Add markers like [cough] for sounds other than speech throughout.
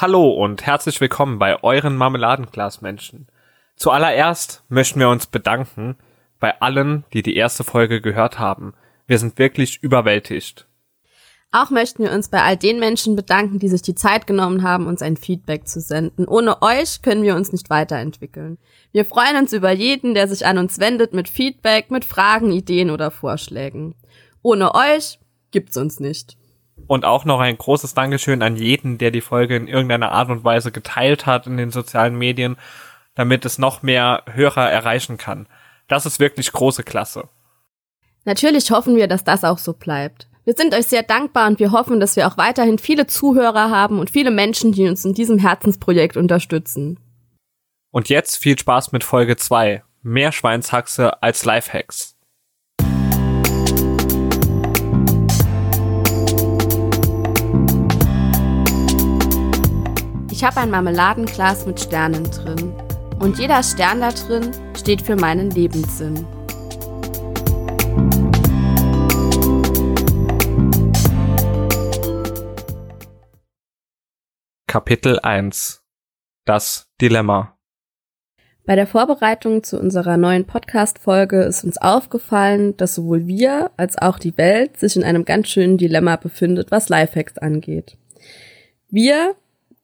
Hallo und herzlich willkommen bei euren Marmeladenglasmenschen. Zuallererst möchten wir uns bedanken bei allen, die die erste Folge gehört haben. Wir sind wirklich überwältigt. Auch möchten wir uns bei all den Menschen bedanken, die sich die Zeit genommen haben, uns ein Feedback zu senden. Ohne euch können wir uns nicht weiterentwickeln. Wir freuen uns über jeden, der sich an uns wendet mit Feedback, mit Fragen, Ideen oder Vorschlägen. Ohne euch gibt's uns nicht. Und auch noch ein großes Dankeschön an jeden, der die Folge in irgendeiner Art und Weise geteilt hat in den sozialen Medien, damit es noch mehr Hörer erreichen kann. Das ist wirklich große Klasse. Natürlich hoffen wir, dass das auch so bleibt. Wir sind euch sehr dankbar und wir hoffen, dass wir auch weiterhin viele Zuhörer haben und viele Menschen, die uns in diesem Herzensprojekt unterstützen. Und jetzt viel Spaß mit Folge 2. Mehr Schweinshaxe als Lifehacks. Ich habe ein Marmeladenglas mit Sternen drin. Und jeder Stern da drin steht für meinen Lebenssinn. Kapitel 1 Das Dilemma Bei der Vorbereitung zu unserer neuen Podcast-Folge ist uns aufgefallen, dass sowohl wir als auch die Welt sich in einem ganz schönen Dilemma befindet, was Lifehacks angeht. Wir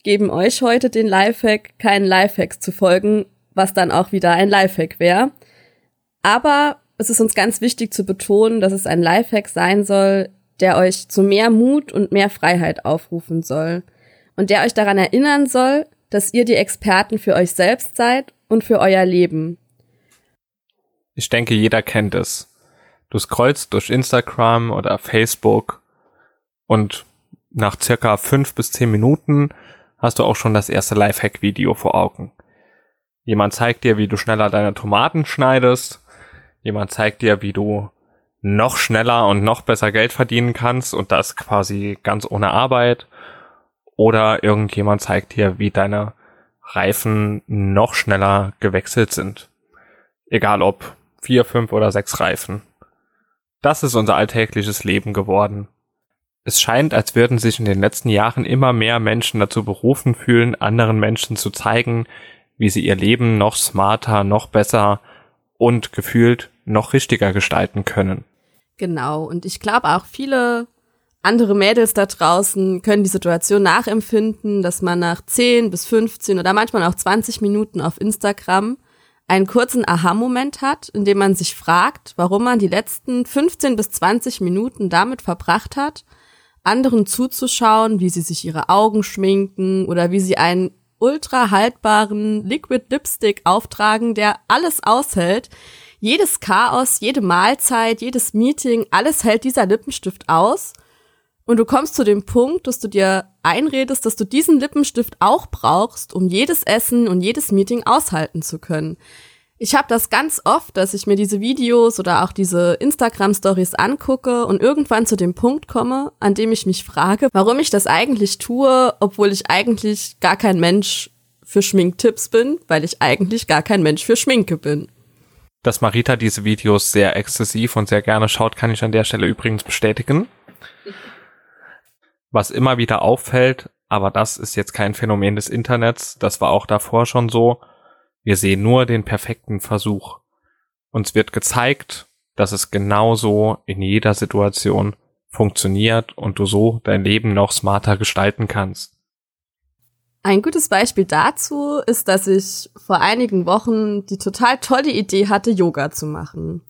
geben euch heute den Lifehack, keinen Lifehacks zu folgen, was dann auch wieder ein Lifehack wäre. Aber es ist uns ganz wichtig zu betonen, dass es ein Lifehack sein soll, der euch zu mehr Mut und mehr Freiheit aufrufen soll und der euch daran erinnern soll, dass ihr die Experten für euch selbst seid und für euer Leben. Ich denke, jeder kennt es. Du scrollst durch Instagram oder Facebook und nach circa fünf bis zehn Minuten hast du auch schon das erste Lifehack-Video vor Augen. Jemand zeigt dir, wie du schneller deine Tomaten schneidest. Jemand zeigt dir, wie du noch schneller und noch besser Geld verdienen kannst und das quasi ganz ohne Arbeit oder irgendjemand zeigt dir, wie deine Reifen noch schneller gewechselt sind. Egal ob vier, fünf oder sechs Reifen. Das ist unser alltägliches Leben geworden. Es scheint, als würden sich in den letzten Jahren immer mehr Menschen dazu berufen fühlen, anderen Menschen zu zeigen, wie sie ihr Leben noch smarter, noch besser und gefühlt noch richtiger gestalten können. Genau, und ich glaube auch viele andere Mädels da draußen können die Situation nachempfinden, dass man nach 10 bis 15 oder manchmal auch 20 Minuten auf Instagram einen kurzen Aha-Moment hat, in dem man sich fragt, warum man die letzten 15 bis 20 Minuten damit verbracht hat, anderen zuzuschauen, wie sie sich ihre Augen schminken oder wie sie einen ultra haltbaren Liquid Lipstick auftragen, der alles aushält. Jedes Chaos, jede Mahlzeit, jedes Meeting, alles hält dieser Lippenstift aus. Und du kommst zu dem Punkt, dass du dir einredest, dass du diesen Lippenstift auch brauchst, um jedes Essen und jedes Meeting aushalten zu können. Ich habe das ganz oft, dass ich mir diese Videos oder auch diese Instagram-Stories angucke und irgendwann zu dem Punkt komme, an dem ich mich frage, warum ich das eigentlich tue, obwohl ich eigentlich gar kein Mensch für Schminktipps bin, weil ich eigentlich gar kein Mensch für Schminke bin. Dass Marita diese Videos sehr exzessiv und sehr gerne schaut, kann ich an der Stelle übrigens bestätigen was immer wieder auffällt, aber das ist jetzt kein Phänomen des Internets, das war auch davor schon so. Wir sehen nur den perfekten Versuch. Uns wird gezeigt, dass es genauso in jeder Situation funktioniert und du so dein Leben noch smarter gestalten kannst. Ein gutes Beispiel dazu ist, dass ich vor einigen Wochen die total tolle Idee hatte, Yoga zu machen.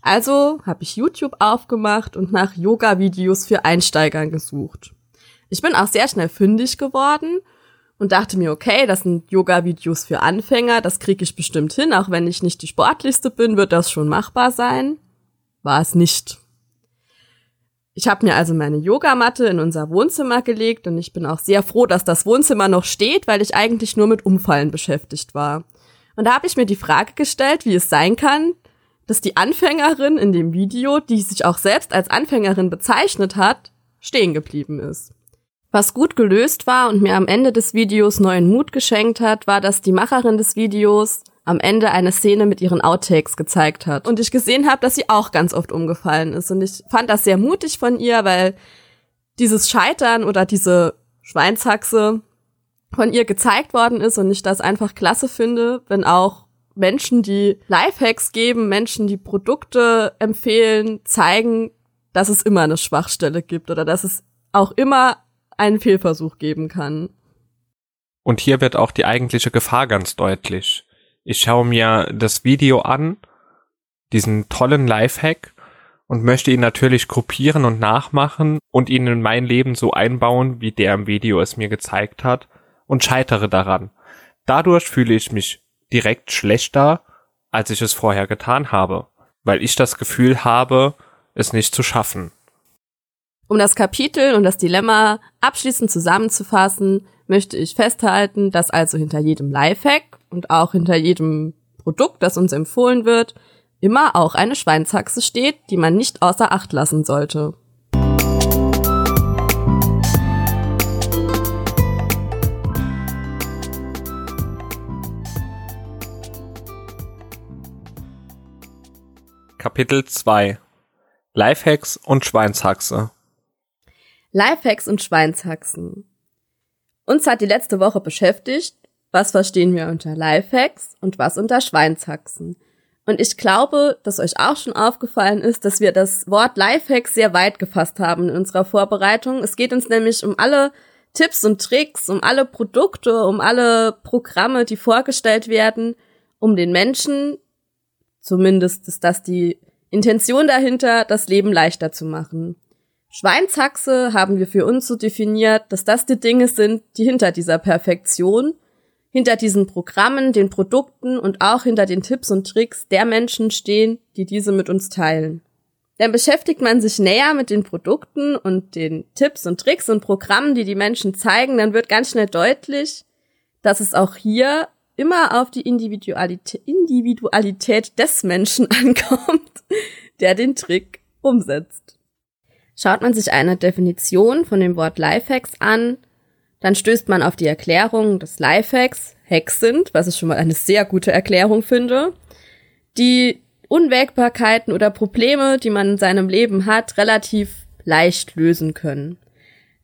Also habe ich YouTube aufgemacht und nach Yoga-Videos für Einsteiger gesucht. Ich bin auch sehr schnell fündig geworden und dachte mir, okay, das sind Yoga-Videos für Anfänger, das kriege ich bestimmt hin, auch wenn ich nicht die sportlichste bin, wird das schon machbar sein. War es nicht. Ich habe mir also meine Yogamatte in unser Wohnzimmer gelegt und ich bin auch sehr froh, dass das Wohnzimmer noch steht, weil ich eigentlich nur mit Umfallen beschäftigt war. Und da habe ich mir die Frage gestellt, wie es sein kann, dass die Anfängerin in dem Video, die sich auch selbst als Anfängerin bezeichnet hat, stehen geblieben ist. Was gut gelöst war und mir am Ende des Videos neuen Mut geschenkt hat, war, dass die Macherin des Videos am Ende eine Szene mit ihren Outtakes gezeigt hat. Und ich gesehen habe, dass sie auch ganz oft umgefallen ist. Und ich fand das sehr mutig von ihr, weil dieses Scheitern oder diese Schweinshaxe von ihr gezeigt worden ist und ich das einfach klasse finde, wenn auch Menschen, die Lifehacks geben, Menschen, die Produkte empfehlen, zeigen, dass es immer eine Schwachstelle gibt oder dass es auch immer einen Fehlversuch geben kann. Und hier wird auch die eigentliche Gefahr ganz deutlich. Ich schaue mir das Video an, diesen tollen Lifehack, und möchte ihn natürlich kopieren und nachmachen und ihn in mein Leben so einbauen, wie der im Video es mir gezeigt hat, und scheitere daran. Dadurch fühle ich mich direkt schlechter, als ich es vorher getan habe, weil ich das Gefühl habe, es nicht zu schaffen. Um das Kapitel und das Dilemma abschließend zusammenzufassen, möchte ich festhalten, dass also hinter jedem Lifehack und auch hinter jedem Produkt, das uns empfohlen wird, immer auch eine Schweinshaxe steht, die man nicht außer Acht lassen sollte. Kapitel 2 Lifehacks und Schweinshaxe Lifehacks und Schweinshaxen. Uns hat die letzte Woche beschäftigt, was verstehen wir unter Lifehacks und was unter Schweinshaxen. Und ich glaube, dass euch auch schon aufgefallen ist, dass wir das Wort Lifehack sehr weit gefasst haben in unserer Vorbereitung. Es geht uns nämlich um alle Tipps und Tricks, um alle Produkte, um alle Programme, die vorgestellt werden, um den Menschen, zumindest ist das die Intention dahinter, das Leben leichter zu machen. Schweinshaxe haben wir für uns so definiert, dass das die Dinge sind, die hinter dieser Perfektion hinter diesen Programmen, den Produkten und auch hinter den Tipps und Tricks der Menschen stehen, die diese mit uns teilen. Dann beschäftigt man sich näher mit den Produkten und den Tipps und Tricks und Programmen, die die Menschen zeigen, dann wird ganz schnell deutlich, dass es auch hier immer auf die Individualität, Individualität des Menschen [laughs] ankommt, der den Trick umsetzt. Schaut man sich eine Definition von dem Wort Lifehacks an, dann stößt man auf die Erklärung des Lifehacks, Hacks sind, was ich schon mal eine sehr gute Erklärung finde, die Unwägbarkeiten oder Probleme, die man in seinem Leben hat, relativ leicht lösen können.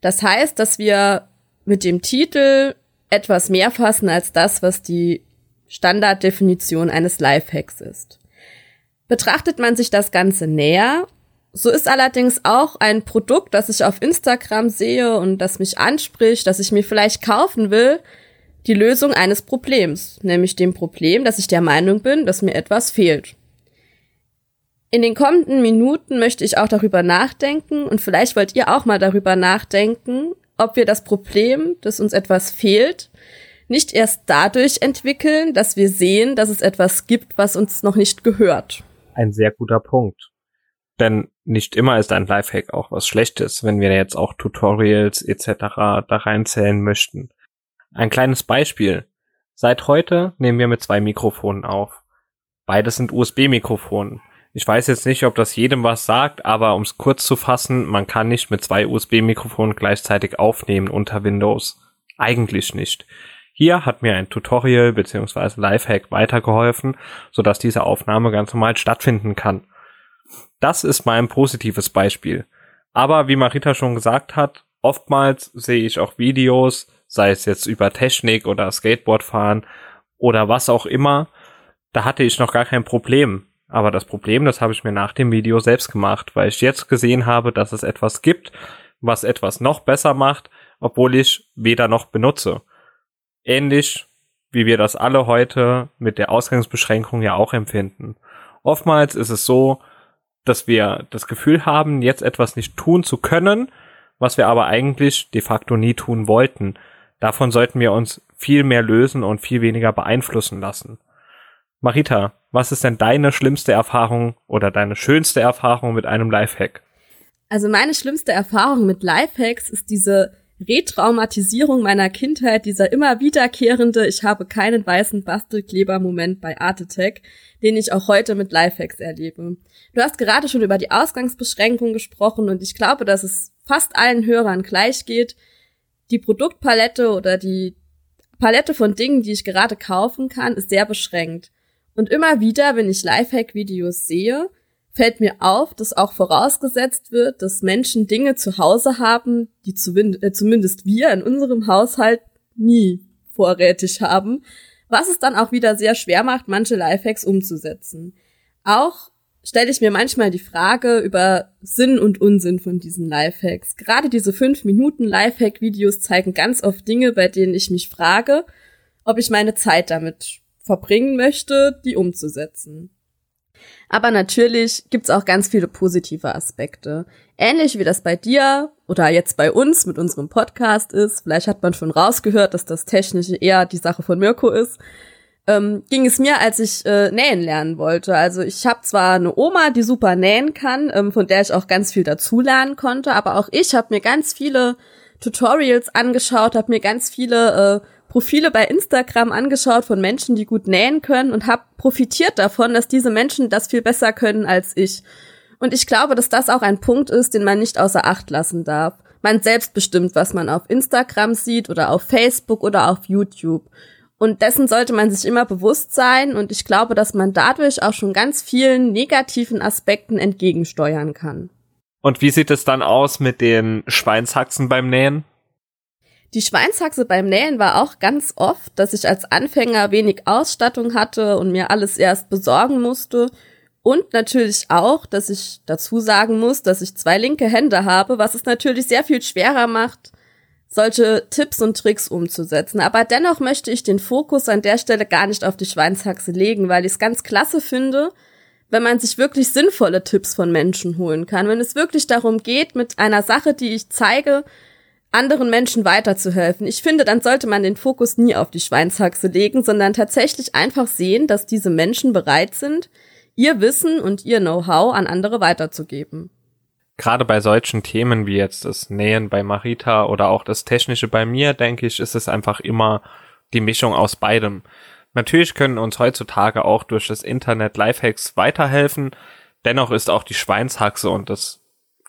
Das heißt, dass wir mit dem Titel etwas mehr fassen als das, was die Standarddefinition eines Lifehacks ist. Betrachtet man sich das Ganze näher, so ist allerdings auch ein Produkt, das ich auf Instagram sehe und das mich anspricht, das ich mir vielleicht kaufen will, die Lösung eines Problems, nämlich dem Problem, dass ich der Meinung bin, dass mir etwas fehlt. In den kommenden Minuten möchte ich auch darüber nachdenken und vielleicht wollt ihr auch mal darüber nachdenken, ob wir das Problem, dass uns etwas fehlt, nicht erst dadurch entwickeln, dass wir sehen, dass es etwas gibt, was uns noch nicht gehört. Ein sehr guter Punkt. Denn nicht immer ist ein Lifehack auch was Schlechtes, wenn wir jetzt auch Tutorials etc. da reinzählen möchten. Ein kleines Beispiel. Seit heute nehmen wir mit zwei Mikrofonen auf. Beides sind USB-Mikrofonen. Ich weiß jetzt nicht, ob das jedem was sagt, aber um es kurz zu fassen, man kann nicht mit zwei USB-Mikrofonen gleichzeitig aufnehmen unter Windows. Eigentlich nicht. Hier hat mir ein Tutorial bzw. Lifehack weitergeholfen, sodass diese Aufnahme ganz normal stattfinden kann. Das ist mal ein positives Beispiel. Aber wie Marita schon gesagt hat, oftmals sehe ich auch Videos, sei es jetzt über Technik oder Skateboardfahren oder was auch immer. Da hatte ich noch gar kein Problem. Aber das Problem, das habe ich mir nach dem Video selbst gemacht, weil ich jetzt gesehen habe, dass es etwas gibt, was etwas noch besser macht, obwohl ich weder noch benutze. Ähnlich wie wir das alle heute mit der Ausgangsbeschränkung ja auch empfinden. Oftmals ist es so, dass wir das Gefühl haben, jetzt etwas nicht tun zu können, was wir aber eigentlich de facto nie tun wollten. Davon sollten wir uns viel mehr lösen und viel weniger beeinflussen lassen. Marita, was ist denn deine schlimmste Erfahrung oder deine schönste Erfahrung mit einem Lifehack? Also meine schlimmste Erfahrung mit Lifehacks ist diese Retraumatisierung meiner Kindheit, dieser immer wiederkehrende Ich habe keinen weißen Bastelkleber-Moment bei Art den ich auch heute mit Lifehacks erlebe. Du hast gerade schon über die Ausgangsbeschränkung gesprochen und ich glaube, dass es fast allen Hörern gleich geht. Die Produktpalette oder die Palette von Dingen, die ich gerade kaufen kann, ist sehr beschränkt. Und immer wieder, wenn ich Lifehack-Videos sehe, fällt mir auf, dass auch vorausgesetzt wird, dass Menschen Dinge zu Hause haben, die äh, zumindest wir in unserem Haushalt nie vorrätig haben, was es dann auch wieder sehr schwer macht, manche Lifehacks umzusetzen. Auch stelle ich mir manchmal die Frage über Sinn und Unsinn von diesen Lifehacks. Gerade diese 5 Minuten Lifehack-Videos zeigen ganz oft Dinge, bei denen ich mich frage, ob ich meine Zeit damit verbringen möchte, die umzusetzen. Aber natürlich gibt's auch ganz viele positive Aspekte. Ähnlich wie das bei dir oder jetzt bei uns mit unserem Podcast ist, vielleicht hat man schon rausgehört, dass das Technische eher die Sache von Mirko ist, ähm, ging es mir, als ich äh, nähen lernen wollte. Also ich habe zwar eine Oma, die super nähen kann, ähm, von der ich auch ganz viel dazulernen konnte, aber auch ich habe mir ganz viele Tutorials angeschaut, habe mir ganz viele äh, Profile bei Instagram angeschaut von Menschen, die gut nähen können und habe profitiert davon, dass diese Menschen das viel besser können als ich. Und ich glaube, dass das auch ein Punkt ist, den man nicht außer Acht lassen darf. Man selbst bestimmt, was man auf Instagram sieht oder auf Facebook oder auf YouTube. Und dessen sollte man sich immer bewusst sein. Und ich glaube, dass man dadurch auch schon ganz vielen negativen Aspekten entgegensteuern kann. Und wie sieht es dann aus mit den Schweinshaxen beim Nähen? Die Schweinshaxe beim Nähen war auch ganz oft, dass ich als Anfänger wenig Ausstattung hatte und mir alles erst besorgen musste. Und natürlich auch, dass ich dazu sagen muss, dass ich zwei linke Hände habe, was es natürlich sehr viel schwerer macht, solche Tipps und Tricks umzusetzen. Aber dennoch möchte ich den Fokus an der Stelle gar nicht auf die Schweinshaxe legen, weil ich es ganz klasse finde, wenn man sich wirklich sinnvolle Tipps von Menschen holen kann. Wenn es wirklich darum geht, mit einer Sache, die ich zeige, anderen Menschen weiterzuhelfen. Ich finde, dann sollte man den Fokus nie auf die Schweinshaxe legen, sondern tatsächlich einfach sehen, dass diese Menschen bereit sind, ihr Wissen und ihr Know-how an andere weiterzugeben. Gerade bei solchen Themen wie jetzt das Nähen bei Marita oder auch das Technische bei mir, denke ich, ist es einfach immer die Mischung aus beidem. Natürlich können uns heutzutage auch durch das Internet Lifehacks weiterhelfen. Dennoch ist auch die Schweinshaxe und das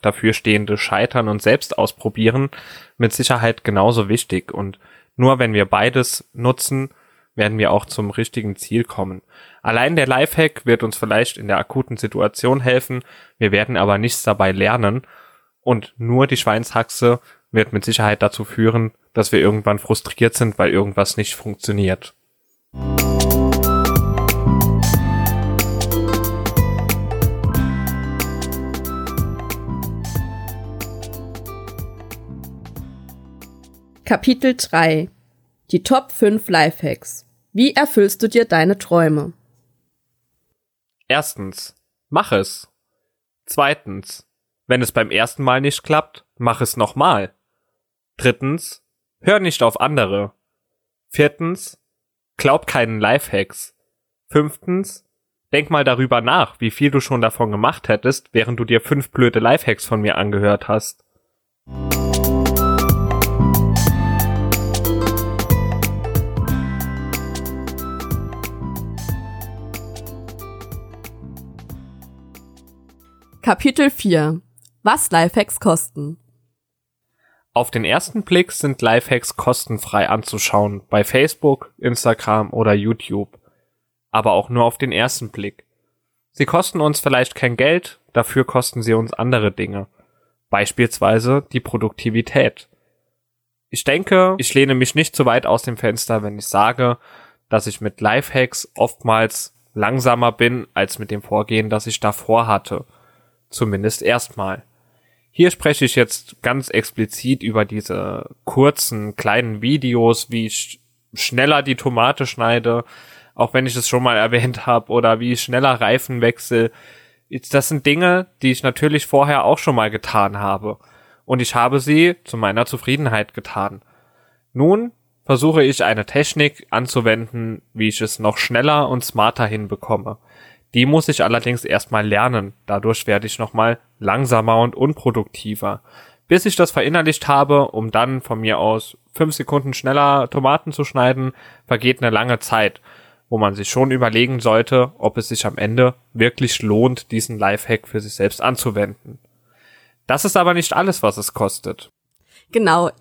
dafür stehende Scheitern und selbst ausprobieren mit Sicherheit genauso wichtig. Und nur wenn wir beides nutzen, werden wir auch zum richtigen Ziel kommen. Allein der Lifehack wird uns vielleicht in der akuten Situation helfen, wir werden aber nichts dabei lernen und nur die Schweinshaxe wird mit Sicherheit dazu führen, dass wir irgendwann frustriert sind, weil irgendwas nicht funktioniert. Kapitel 3 Die Top 5 Lifehacks. Wie erfüllst du dir deine Träume? Erstens, mach es. Zweitens, wenn es beim ersten Mal nicht klappt, mach es nochmal. Drittens, hör nicht auf andere. Viertens, glaub keinen Lifehacks. Fünftens, denk mal darüber nach, wie viel du schon davon gemacht hättest, während du dir fünf blöde Lifehacks von mir angehört hast. Kapitel 4 Was Lifehacks kosten Auf den ersten Blick sind Lifehacks kostenfrei anzuschauen bei Facebook, Instagram oder YouTube. Aber auch nur auf den ersten Blick. Sie kosten uns vielleicht kein Geld, dafür kosten sie uns andere Dinge. Beispielsweise die Produktivität. Ich denke, ich lehne mich nicht zu weit aus dem Fenster, wenn ich sage, dass ich mit Lifehacks oftmals langsamer bin als mit dem Vorgehen, das ich davor hatte – Zumindest erstmal. Hier spreche ich jetzt ganz explizit über diese kurzen, kleinen Videos, wie ich schneller die Tomate schneide, auch wenn ich es schon mal erwähnt habe, oder wie ich schneller Reifen wechsle. Das sind Dinge, die ich natürlich vorher auch schon mal getan habe. Und ich habe sie zu meiner Zufriedenheit getan. Nun versuche ich eine Technik anzuwenden, wie ich es noch schneller und smarter hinbekomme. Die muss ich allerdings erstmal lernen. Dadurch werde ich nochmal langsamer und unproduktiver. Bis ich das verinnerlicht habe, um dann von mir aus fünf Sekunden schneller Tomaten zu schneiden, vergeht eine lange Zeit, wo man sich schon überlegen sollte, ob es sich am Ende wirklich lohnt, diesen Lifehack für sich selbst anzuwenden. Das ist aber nicht alles, was es kostet. Genau.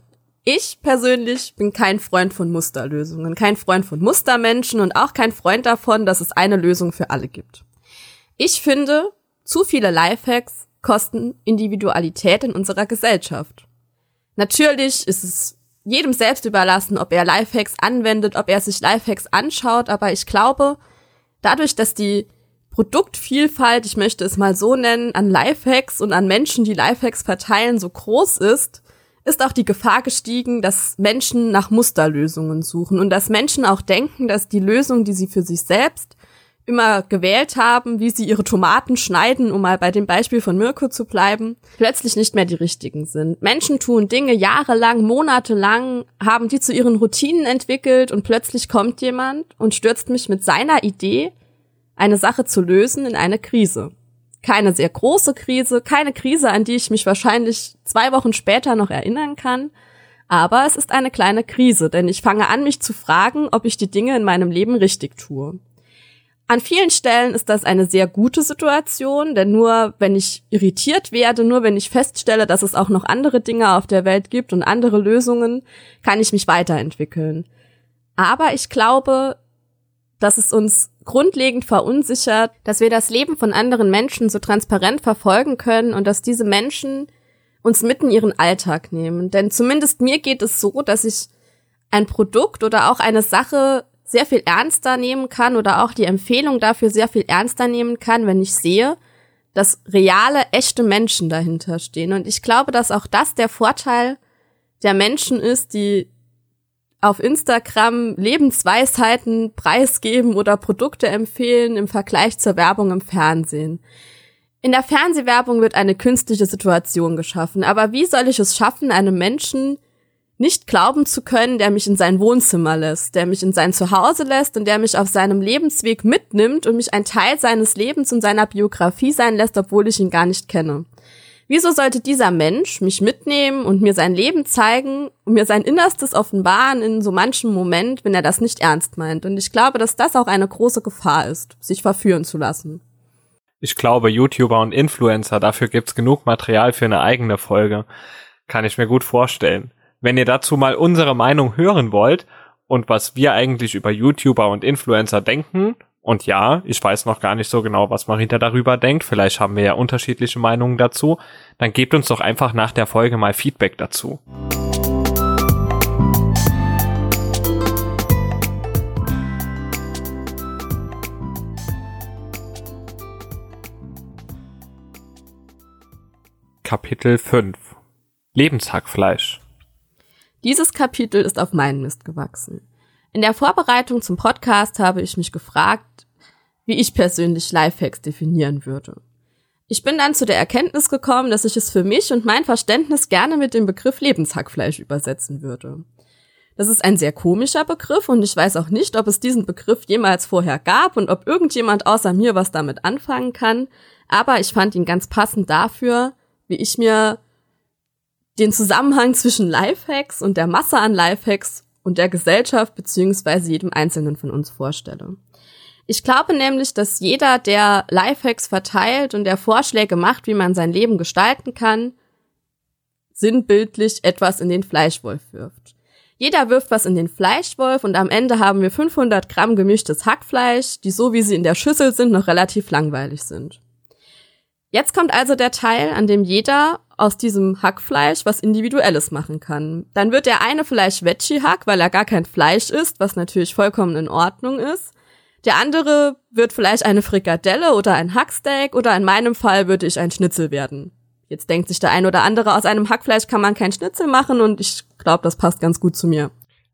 Ich persönlich bin kein Freund von Musterlösungen, kein Freund von Mustermenschen und auch kein Freund davon, dass es eine Lösung für alle gibt. Ich finde, zu viele Lifehacks kosten Individualität in unserer Gesellschaft. Natürlich ist es jedem selbst überlassen, ob er Lifehacks anwendet, ob er sich Lifehacks anschaut, aber ich glaube, dadurch, dass die Produktvielfalt, ich möchte es mal so nennen, an Lifehacks und an Menschen, die Lifehacks verteilen, so groß ist, ist auch die Gefahr gestiegen, dass Menschen nach Musterlösungen suchen und dass Menschen auch denken, dass die Lösung, die sie für sich selbst immer gewählt haben, wie sie ihre Tomaten schneiden, um mal bei dem Beispiel von Mirko zu bleiben, plötzlich nicht mehr die richtigen sind. Menschen tun Dinge jahrelang, monatelang, haben die zu ihren Routinen entwickelt und plötzlich kommt jemand und stürzt mich mit seiner Idee, eine Sache zu lösen, in eine Krise. Keine sehr große Krise, keine Krise, an die ich mich wahrscheinlich zwei Wochen später noch erinnern kann, aber es ist eine kleine Krise, denn ich fange an, mich zu fragen, ob ich die Dinge in meinem Leben richtig tue. An vielen Stellen ist das eine sehr gute Situation, denn nur wenn ich irritiert werde, nur wenn ich feststelle, dass es auch noch andere Dinge auf der Welt gibt und andere Lösungen, kann ich mich weiterentwickeln. Aber ich glaube, dass es uns grundlegend verunsichert, dass wir das Leben von anderen Menschen so transparent verfolgen können und dass diese Menschen uns mitten ihren Alltag nehmen. Denn zumindest mir geht es so, dass ich ein Produkt oder auch eine Sache sehr viel ernster nehmen kann oder auch die Empfehlung dafür sehr viel ernster nehmen kann, wenn ich sehe, dass reale, echte Menschen dahinter stehen. Und ich glaube, dass auch das der Vorteil der Menschen ist, die auf Instagram Lebensweisheiten preisgeben oder Produkte empfehlen im Vergleich zur Werbung im Fernsehen. In der Fernsehwerbung wird eine künstliche Situation geschaffen, aber wie soll ich es schaffen, einem Menschen nicht glauben zu können, der mich in sein Wohnzimmer lässt, der mich in sein Zuhause lässt und der mich auf seinem Lebensweg mitnimmt und mich ein Teil seines Lebens und seiner Biografie sein lässt, obwohl ich ihn gar nicht kenne. Wieso sollte dieser Mensch mich mitnehmen und mir sein Leben zeigen und mir sein Innerstes offenbaren in so manchem Moment, wenn er das nicht ernst meint? Und ich glaube, dass das auch eine große Gefahr ist, sich verführen zu lassen. Ich glaube, YouTuber und Influencer, dafür gibt's genug Material für eine eigene Folge. Kann ich mir gut vorstellen. Wenn ihr dazu mal unsere Meinung hören wollt und was wir eigentlich über YouTuber und Influencer denken, und ja, ich weiß noch gar nicht so genau, was Marita darüber denkt, vielleicht haben wir ja unterschiedliche Meinungen dazu, dann gebt uns doch einfach nach der Folge mal Feedback dazu. Kapitel 5 Lebenshackfleisch dieses Kapitel ist auf meinen Mist gewachsen. In der Vorbereitung zum Podcast habe ich mich gefragt, wie ich persönlich Lifehacks definieren würde. Ich bin dann zu der Erkenntnis gekommen, dass ich es für mich und mein Verständnis gerne mit dem Begriff Lebenshackfleisch übersetzen würde. Das ist ein sehr komischer Begriff und ich weiß auch nicht, ob es diesen Begriff jemals vorher gab und ob irgendjemand außer mir was damit anfangen kann, aber ich fand ihn ganz passend dafür, wie ich mir den Zusammenhang zwischen Lifehacks und der Masse an Lifehacks und der Gesellschaft beziehungsweise jedem Einzelnen von uns vorstelle. Ich glaube nämlich, dass jeder, der Lifehacks verteilt und der Vorschläge macht, wie man sein Leben gestalten kann, sinnbildlich etwas in den Fleischwolf wirft. Jeder wirft was in den Fleischwolf und am Ende haben wir 500 Gramm gemischtes Hackfleisch, die so wie sie in der Schüssel sind noch relativ langweilig sind. Jetzt kommt also der Teil, an dem jeder aus diesem Hackfleisch was Individuelles machen kann. Dann wird der eine vielleicht Veggie-Hack, weil er gar kein Fleisch ist, was natürlich vollkommen in Ordnung ist. Der andere wird vielleicht eine Frikadelle oder ein Hacksteak oder in meinem Fall würde ich ein Schnitzel werden. Jetzt denkt sich der ein oder andere, aus einem Hackfleisch kann man kein Schnitzel machen und ich glaube, das passt ganz gut zu mir.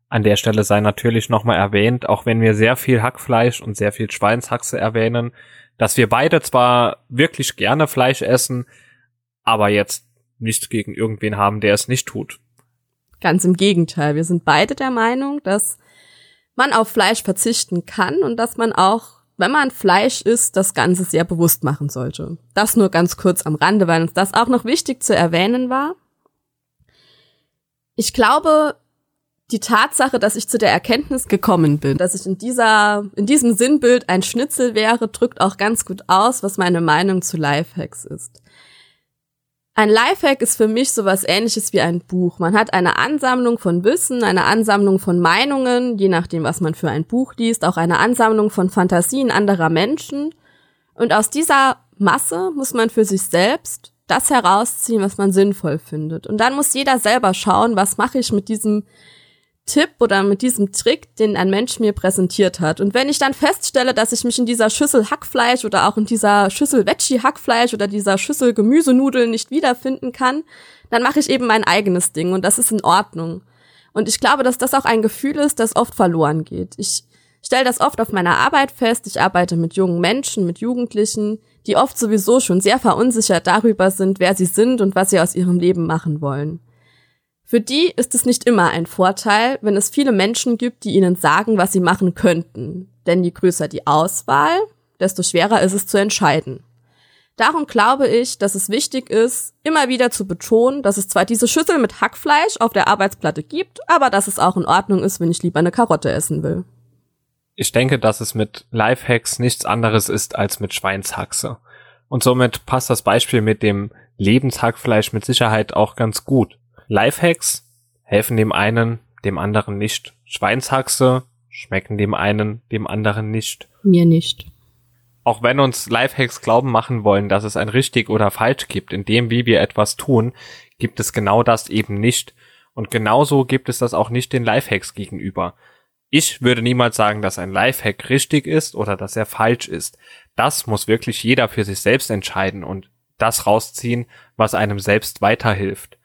An der Stelle sei natürlich nochmal erwähnt, auch wenn wir sehr viel Hackfleisch und sehr viel Schweinshaxe erwähnen, dass wir beide zwar wirklich gerne Fleisch essen, aber jetzt nichts gegen irgendwen haben, der es nicht tut. Ganz im Gegenteil. Wir sind beide der Meinung, dass man auf Fleisch verzichten kann und dass man auch, wenn man Fleisch isst, das Ganze sehr bewusst machen sollte. Das nur ganz kurz am Rande, weil uns das auch noch wichtig zu erwähnen war. Ich glaube, die Tatsache, dass ich zu der Erkenntnis gekommen bin, dass ich in dieser, in diesem Sinnbild ein Schnitzel wäre, drückt auch ganz gut aus, was meine Meinung zu Lifehacks ist. Ein Lifehack ist für mich sowas ähnliches wie ein Buch. Man hat eine Ansammlung von Wissen, eine Ansammlung von Meinungen, je nachdem, was man für ein Buch liest, auch eine Ansammlung von Fantasien anderer Menschen. Und aus dieser Masse muss man für sich selbst das herausziehen, was man sinnvoll findet. Und dann muss jeder selber schauen, was mache ich mit diesem Tipp oder mit diesem Trick, den ein Mensch mir präsentiert hat. Und wenn ich dann feststelle, dass ich mich in dieser Schüssel Hackfleisch oder auch in dieser Schüssel Veggie Hackfleisch oder dieser Schüssel Gemüsenudeln nicht wiederfinden kann, dann mache ich eben mein eigenes Ding und das ist in Ordnung. Und ich glaube, dass das auch ein Gefühl ist, das oft verloren geht. Ich stelle das oft auf meiner Arbeit fest. Ich arbeite mit jungen Menschen, mit Jugendlichen, die oft sowieso schon sehr verunsichert darüber sind, wer sie sind und was sie aus ihrem Leben machen wollen. Für die ist es nicht immer ein Vorteil, wenn es viele Menschen gibt, die ihnen sagen, was sie machen könnten. Denn je größer die Auswahl, desto schwerer ist es zu entscheiden. Darum glaube ich, dass es wichtig ist, immer wieder zu betonen, dass es zwar diese Schüssel mit Hackfleisch auf der Arbeitsplatte gibt, aber dass es auch in Ordnung ist, wenn ich lieber eine Karotte essen will. Ich denke, dass es mit Lifehacks nichts anderes ist als mit Schweinshaxe. Und somit passt das Beispiel mit dem Lebenshackfleisch mit Sicherheit auch ganz gut. Lifehacks helfen dem einen, dem anderen nicht. Schweinshaxe schmecken dem einen, dem anderen nicht. Mir nicht. Auch wenn uns Lifehacks glauben machen wollen, dass es ein richtig oder falsch gibt, in dem, wie wir etwas tun, gibt es genau das eben nicht. Und genauso gibt es das auch nicht den Lifehacks gegenüber. Ich würde niemals sagen, dass ein Lifehack richtig ist oder dass er falsch ist. Das muss wirklich jeder für sich selbst entscheiden und das rausziehen, was einem selbst weiterhilft.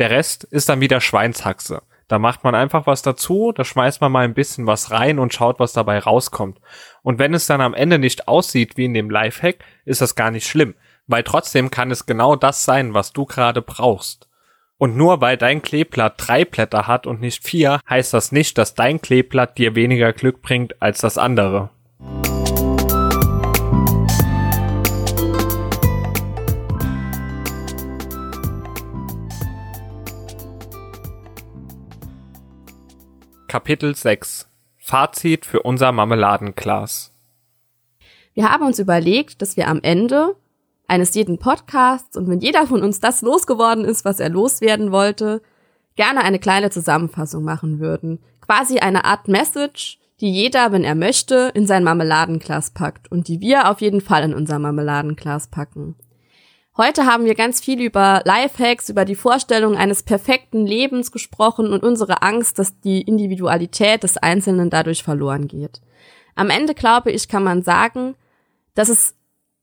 Der Rest ist dann wieder Schweinshaxe. Da macht man einfach was dazu, da schmeißt man mal ein bisschen was rein und schaut, was dabei rauskommt. Und wenn es dann am Ende nicht aussieht wie in dem Lifehack, ist das gar nicht schlimm, weil trotzdem kann es genau das sein, was du gerade brauchst. Und nur weil dein Kleeblatt drei Blätter hat und nicht vier, heißt das nicht, dass dein Kleeblatt dir weniger Glück bringt als das andere. Kapitel 6 Fazit für unser Marmeladenglas. Wir haben uns überlegt, dass wir am Ende eines jeden Podcasts und wenn jeder von uns das losgeworden ist, was er loswerden wollte, gerne eine kleine Zusammenfassung machen würden. Quasi eine Art Message, die jeder, wenn er möchte, in sein Marmeladenglas packt und die wir auf jeden Fall in unser Marmeladenglas packen. Heute haben wir ganz viel über Lifehacks, über die Vorstellung eines perfekten Lebens gesprochen und unsere Angst, dass die Individualität des Einzelnen dadurch verloren geht. Am Ende glaube ich, kann man sagen, dass es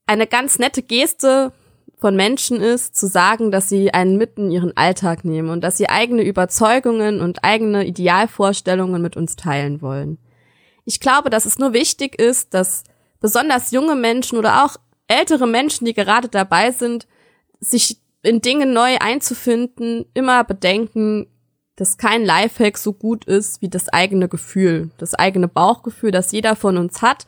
eine ganz nette Geste von Menschen ist, zu sagen, dass sie einen mitten in ihren Alltag nehmen und dass sie eigene Überzeugungen und eigene Idealvorstellungen mit uns teilen wollen. Ich glaube, dass es nur wichtig ist, dass besonders junge Menschen oder auch ältere Menschen, die gerade dabei sind, sich in Dinge neu einzufinden, immer bedenken, dass kein Lifehack so gut ist wie das eigene Gefühl, das eigene Bauchgefühl, das jeder von uns hat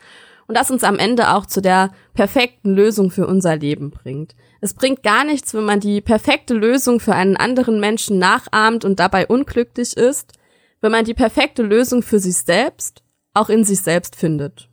und das uns am Ende auch zu der perfekten Lösung für unser Leben bringt. Es bringt gar nichts, wenn man die perfekte Lösung für einen anderen Menschen nachahmt und dabei unglücklich ist, wenn man die perfekte Lösung für sich selbst auch in sich selbst findet.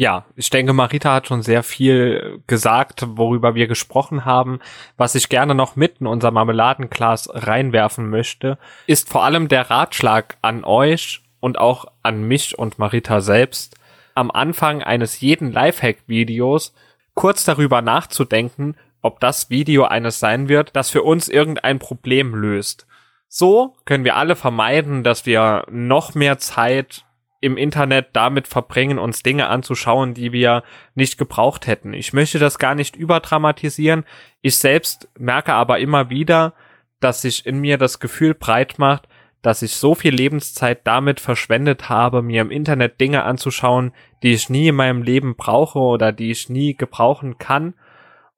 Ja, ich denke, Marita hat schon sehr viel gesagt, worüber wir gesprochen haben. Was ich gerne noch mit in unser Marmeladenglas reinwerfen möchte, ist vor allem der Ratschlag an euch und auch an mich und Marita selbst, am Anfang eines jeden Lifehack-Videos kurz darüber nachzudenken, ob das Video eines sein wird, das für uns irgendein Problem löst. So können wir alle vermeiden, dass wir noch mehr Zeit im Internet damit verbringen, uns Dinge anzuschauen, die wir nicht gebraucht hätten. Ich möchte das gar nicht überdramatisieren. Ich selbst merke aber immer wieder, dass sich in mir das Gefühl breit macht, dass ich so viel Lebenszeit damit verschwendet habe, mir im Internet Dinge anzuschauen, die ich nie in meinem Leben brauche oder die ich nie gebrauchen kann.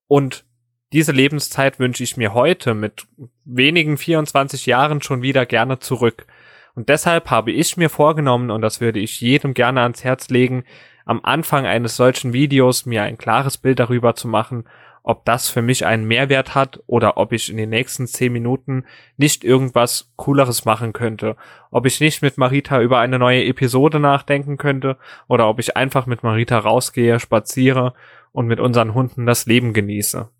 Und diese Lebenszeit wünsche ich mir heute mit wenigen 24 Jahren schon wieder gerne zurück. Und deshalb habe ich mir vorgenommen, und das würde ich jedem gerne ans Herz legen, am Anfang eines solchen Videos mir ein klares Bild darüber zu machen, ob das für mich einen Mehrwert hat oder ob ich in den nächsten zehn Minuten nicht irgendwas Cooleres machen könnte. Ob ich nicht mit Marita über eine neue Episode nachdenken könnte oder ob ich einfach mit Marita rausgehe, spaziere und mit unseren Hunden das Leben genieße.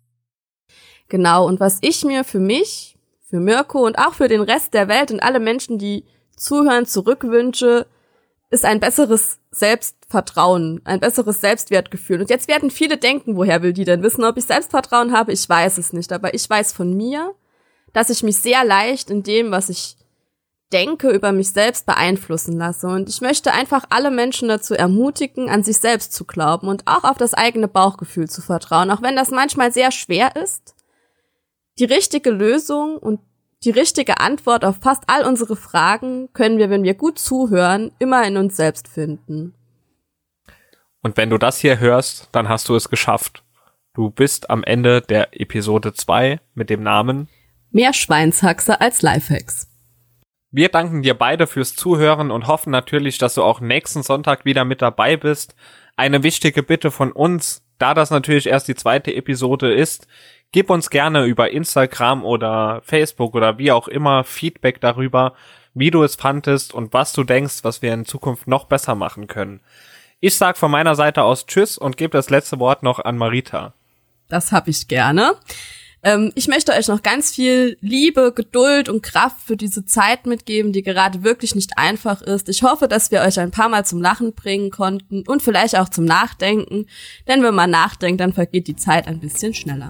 Genau, und was ich mir für mich, für Mirko und auch für den Rest der Welt und alle Menschen, die zuhören, zurückwünsche, ist ein besseres Selbstvertrauen, ein besseres Selbstwertgefühl. Und jetzt werden viele denken, woher will die denn wissen, ob ich Selbstvertrauen habe? Ich weiß es nicht, aber ich weiß von mir, dass ich mich sehr leicht in dem, was ich denke, über mich selbst beeinflussen lasse. Und ich möchte einfach alle Menschen dazu ermutigen, an sich selbst zu glauben und auch auf das eigene Bauchgefühl zu vertrauen, auch wenn das manchmal sehr schwer ist. Die richtige Lösung und die richtige Antwort auf fast all unsere Fragen können wir, wenn wir gut zuhören, immer in uns selbst finden. Und wenn du das hier hörst, dann hast du es geschafft. Du bist am Ende der Episode 2 mit dem Namen Mehr Schweinshaxe als Lifehacks. Wir danken dir beide fürs Zuhören und hoffen natürlich, dass du auch nächsten Sonntag wieder mit dabei bist. Eine wichtige Bitte von uns, da das natürlich erst die zweite Episode ist, Gib uns gerne über Instagram oder Facebook oder wie auch immer Feedback darüber, wie du es fandest und was du denkst, was wir in Zukunft noch besser machen können. Ich sag von meiner Seite aus Tschüss und gebe das letzte Wort noch an Marita. Das hab ich gerne. Ähm, ich möchte euch noch ganz viel Liebe, Geduld und Kraft für diese Zeit mitgeben, die gerade wirklich nicht einfach ist. Ich hoffe, dass wir euch ein paar Mal zum Lachen bringen konnten und vielleicht auch zum Nachdenken. Denn wenn man nachdenkt, dann vergeht die Zeit ein bisschen schneller.